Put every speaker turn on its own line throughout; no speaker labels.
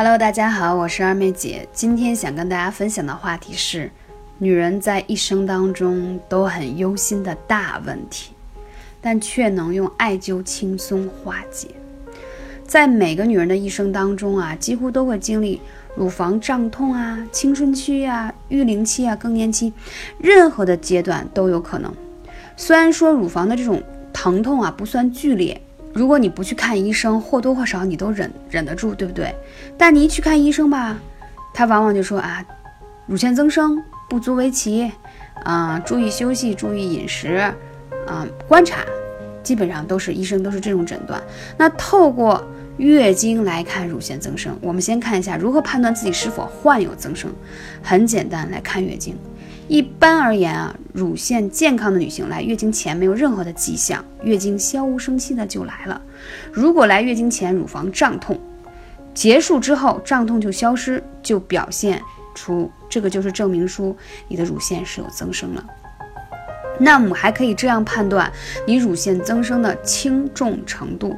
Hello，大家好，我是二妹姐。今天想跟大家分享的话题是，女人在一生当中都很忧心的大问题，但却能用艾灸轻松化解。在每个女人的一生当中啊，几乎都会经历乳房胀痛啊、青春期啊、育龄期啊、更年期，任何的阶段都有可能。虽然说乳房的这种疼痛啊不算剧烈。如果你不去看医生，或多或少你都忍忍得住，对不对？但你一去看医生吧，他往往就说啊，乳腺增生，不足为奇，啊，注意休息，注意饮食，啊，观察，基本上都是医生都是这种诊断。那透过月经来看乳腺增生，我们先看一下如何判断自己是否患有增生。很简单，来看月经。一般而言啊，乳腺健康的女性来月经前没有任何的迹象，月经悄无声息的就来了。如果来月经前乳房胀痛，结束之后胀痛就消失，就表现出这个就是证明书，你的乳腺是有增生了。那我们还可以这样判断你乳腺增生的轻重程度，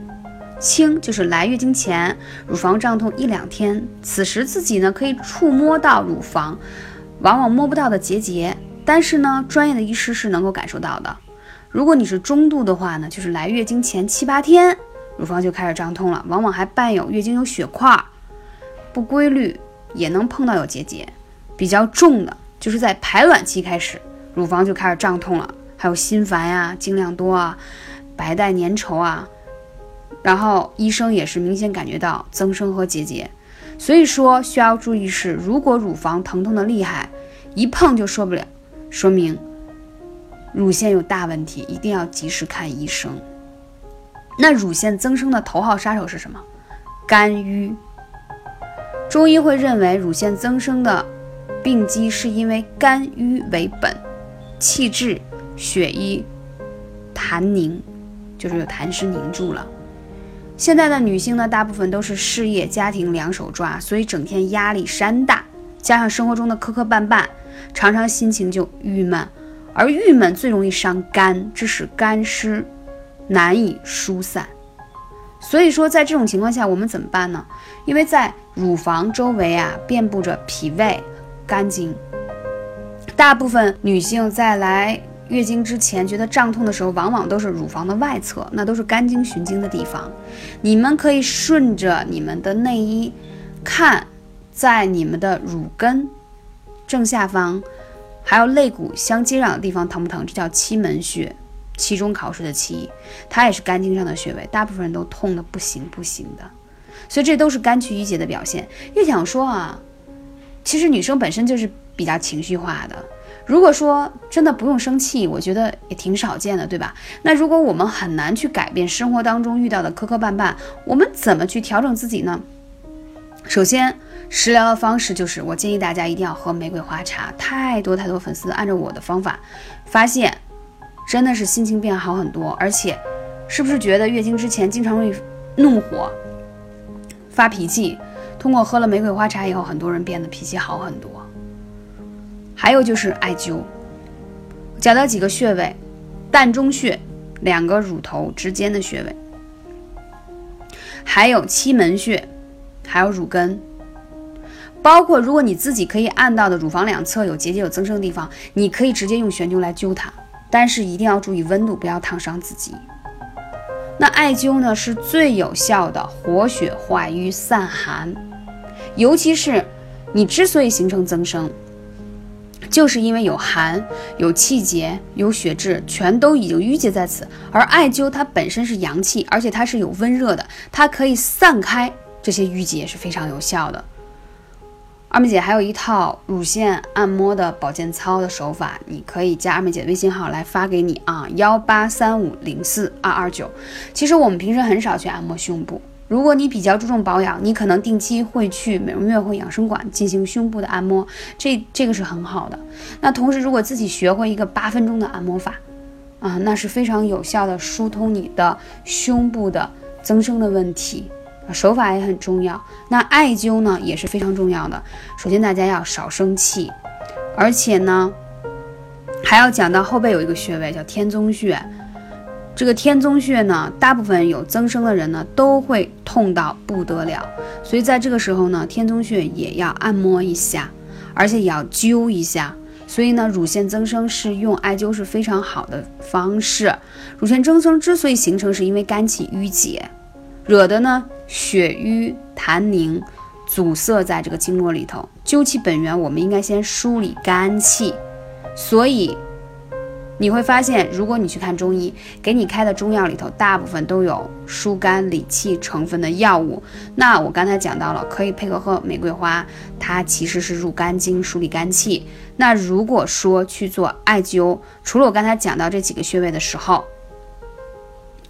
轻就是来月经前乳房胀痛一两天，此时自己呢可以触摸到乳房。往往摸不到的结节，但是呢，专业的医师是能够感受到的。如果你是中度的话呢，就是来月经前七八天，乳房就开始胀痛了，往往还伴有月经有血块，不规律，也能碰到有结节。比较重的，就是在排卵期开始，乳房就开始胀痛了，还有心烦呀、经量多啊、白带粘稠啊，然后医生也是明显感觉到增生和结节。所以说需要注意是，如果乳房疼痛的厉害，一碰就受不了，说明乳腺有大问题，一定要及时看医生。那乳腺增生的头号杀手是什么？肝郁。中医会认为乳腺增生的病机是因为肝郁为本，气滞、血瘀、痰凝，就是有痰湿凝住了。现在的女性呢，大部分都是事业家庭两手抓，所以整天压力山大，加上生活中的磕磕绊绊，常常心情就郁闷，而郁闷最容易伤肝，致使肝湿难以疏散。所以说，在这种情况下，我们怎么办呢？因为在乳房周围啊，遍布着脾胃、肝经，大部分女性在来。月经之前觉得胀痛的时候，往往都是乳房的外侧，那都是肝经循经的地方。你们可以顺着你们的内衣看，在你们的乳根正下方，还有肋骨相接壤的地方疼不疼？这叫期门穴，期中考试的期，它也是肝经上的穴位，大部分人都痛的不行不行的，所以这都是肝气郁结的表现。又想说啊，其实女生本身就是比较情绪化的。如果说真的不用生气，我觉得也挺少见的，对吧？那如果我们很难去改变生活当中遇到的磕磕绊绊，我们怎么去调整自己呢？首先，食疗的方式就是我建议大家一定要喝玫瑰花茶。太多太多粉丝按照我的方法，发现真的是心情变好很多，而且是不是觉得月经之前经常会怒火、发脾气？通过喝了玫瑰花茶以后，很多人变得脾气好很多。还有就是艾灸，讲到几个穴位，膻中穴，两个乳头之间的穴位，还有期门穴，还有乳根，包括如果你自己可以按到的乳房两侧有结节有增生的地方，你可以直接用悬灸来灸它，但是一定要注意温度，不要烫伤自己。那艾灸呢是最有效的活血化瘀散寒，尤其是你之所以形成增生。就是因为有寒、有气结、有血滞，全都已经淤结在此。而艾灸它本身是阳气，而且它是有温热的，它可以散开这些淤结，是非常有效的。二妹姐还有一套乳腺按摩的保健操的手法，你可以加二妹姐的微信号来发给你啊，幺八三五零四二二九。其实我们平时很少去按摩胸部。如果你比较注重保养，你可能定期会去美容院或养生馆进行胸部的按摩，这这个是很好的。那同时，如果自己学会一个八分钟的按摩法，啊，那是非常有效的疏通你的胸部的增生的问题。手法也很重要。那艾灸呢也是非常重要的。首先，大家要少生气，而且呢，还要讲到后背有一个穴位叫天宗穴。这个天宗穴呢，大部分有增生的人呢都会痛到不得了，所以在这个时候呢，天宗穴也要按摩一下，而且也要灸一下。所以呢，乳腺增生是用艾灸是非常好的方式。乳腺增生之所以形成，是因为肝气郁结，惹的呢血瘀痰凝，阻塞在这个经络里头。灸其本源，我们应该先梳理肝气。所以你会发现，如果你去看中医，给你开的中药里头，大部分都有疏肝理气成分的药物。那我刚才讲到了，可以配合喝玫瑰花，它其实是入肝经、梳理肝气。那如果说去做艾灸，除了我刚才讲到这几个穴位的时候，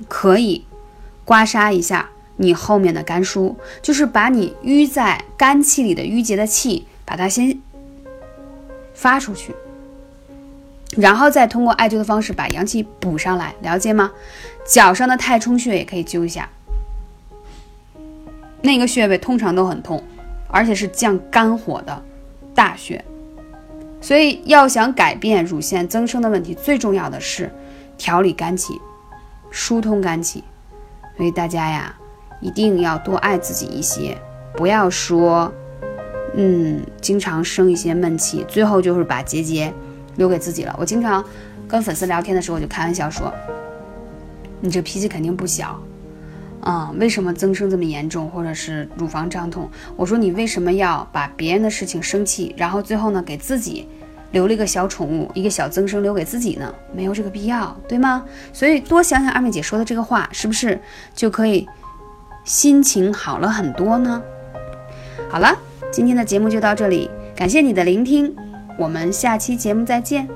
可以刮痧一下你后面的肝腧，就是把你淤在肝气里的淤结的气，把它先发出去。然后再通过艾灸的方式把阳气补上来，了解吗？脚上的太冲穴也可以灸一下，那个穴位通常都很痛，而且是降肝火的大穴。所以要想改变乳腺增生的问题，最重要的是调理肝气，疏通肝气。所以大家呀，一定要多爱自己一些，不要说，嗯，经常生一些闷气，最后就是把结节。留给自己了。我经常跟粉丝聊天的时候，我就开玩笑说：“你这脾气肯定不小，啊，为什么增生这么严重，或者是乳房胀痛？”我说：“你为什么要把别人的事情生气，然后最后呢，给自己留了一个小宠物，一个小增生留给自己呢？没有这个必要，对吗？所以多想想二妹姐说的这个话，是不是就可以心情好了很多呢？”好了，今天的节目就到这里，感谢你的聆听。我们下期节目再见。